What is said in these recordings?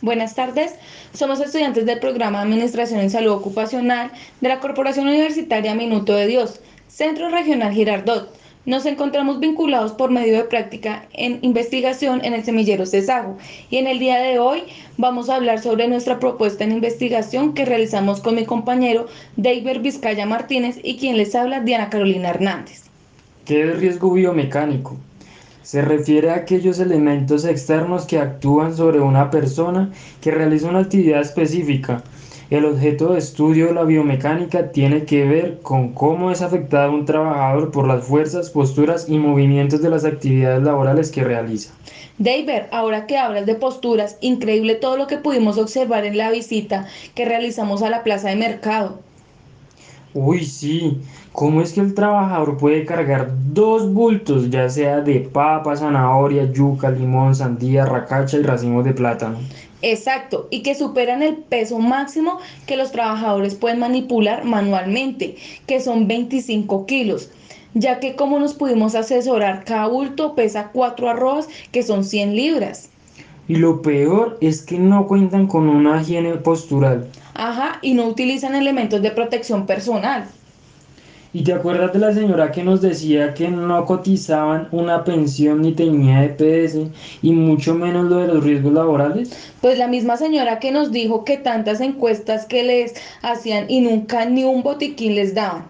Buenas tardes, somos estudiantes del programa de Administración en Salud Ocupacional de la Corporación Universitaria Minuto de Dios, Centro Regional Girardot. Nos encontramos vinculados por medio de práctica en investigación en el semillero Cesajo y en el día de hoy vamos a hablar sobre nuestra propuesta en investigación que realizamos con mi compañero David Vizcaya Martínez y quien les habla Diana Carolina Hernández. ¿Qué es riesgo biomecánico? Se refiere a aquellos elementos externos que actúan sobre una persona que realiza una actividad específica. El objeto de estudio de la biomecánica tiene que ver con cómo es afectado un trabajador por las fuerzas, posturas y movimientos de las actividades laborales que realiza. David, ahora que hablas de posturas, increíble todo lo que pudimos observar en la visita que realizamos a la plaza de mercado. Uy, sí. ¿Cómo es que el trabajador puede cargar dos bultos, ya sea de papa, zanahoria, yuca, limón, sandía, racacha y racimos de plátano? Exacto, y que superan el peso máximo que los trabajadores pueden manipular manualmente, que son 25 kilos, ya que como nos pudimos asesorar, cada bulto pesa 4 arroz, que son 100 libras. Y lo peor es que no cuentan con una higiene postural. Ajá, y no utilizan elementos de protección personal. ¿Y te acuerdas de la señora que nos decía que no cotizaban una pensión ni tenía EPS y mucho menos lo de los riesgos laborales? Pues la misma señora que nos dijo que tantas encuestas que les hacían y nunca ni un botiquín les daban.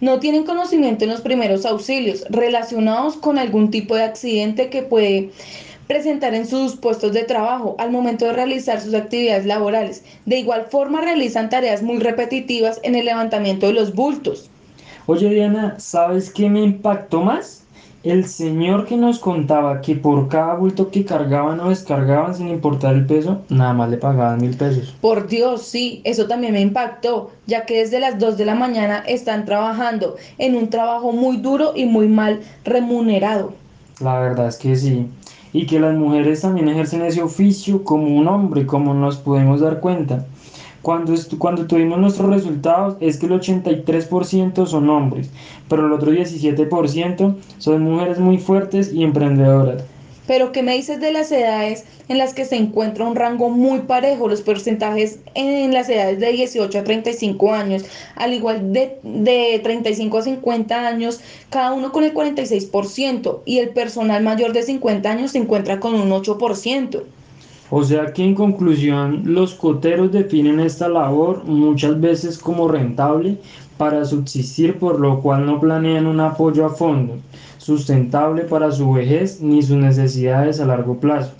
No tienen conocimiento en los primeros auxilios relacionados con algún tipo de accidente que puede presentar en sus puestos de trabajo al momento de realizar sus actividades laborales. De igual forma realizan tareas muy repetitivas en el levantamiento de los bultos. Oye Diana, ¿sabes qué me impactó más? El señor que nos contaba que por cada bulto que cargaban o descargaban sin importar el peso, nada más le pagaban mil pesos. Por Dios, sí, eso también me impactó, ya que desde las 2 de la mañana están trabajando en un trabajo muy duro y muy mal remunerado. La verdad es que sí. Y que las mujeres también ejercen ese oficio como un hombre, como nos podemos dar cuenta. Cuando, cuando tuvimos nuestros resultados es que el 83% son hombres, pero el otro 17% son mujeres muy fuertes y emprendedoras. Pero ¿qué me dices de las edades en las que se encuentra un rango muy parejo? Los porcentajes en las edades de 18 a 35 años, al igual de, de 35 a 50 años, cada uno con el 46%, y el personal mayor de 50 años se encuentra con un 8%. O sea que en conclusión los coteros definen esta labor muchas veces como rentable para subsistir por lo cual no planean un apoyo a fondo, sustentable para su vejez ni sus necesidades a largo plazo,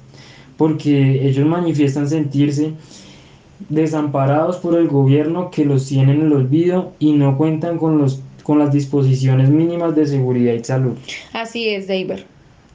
porque ellos manifiestan sentirse desamparados por el gobierno que los tiene en el olvido y no cuentan con, los, con las disposiciones mínimas de seguridad y salud. Así es, David.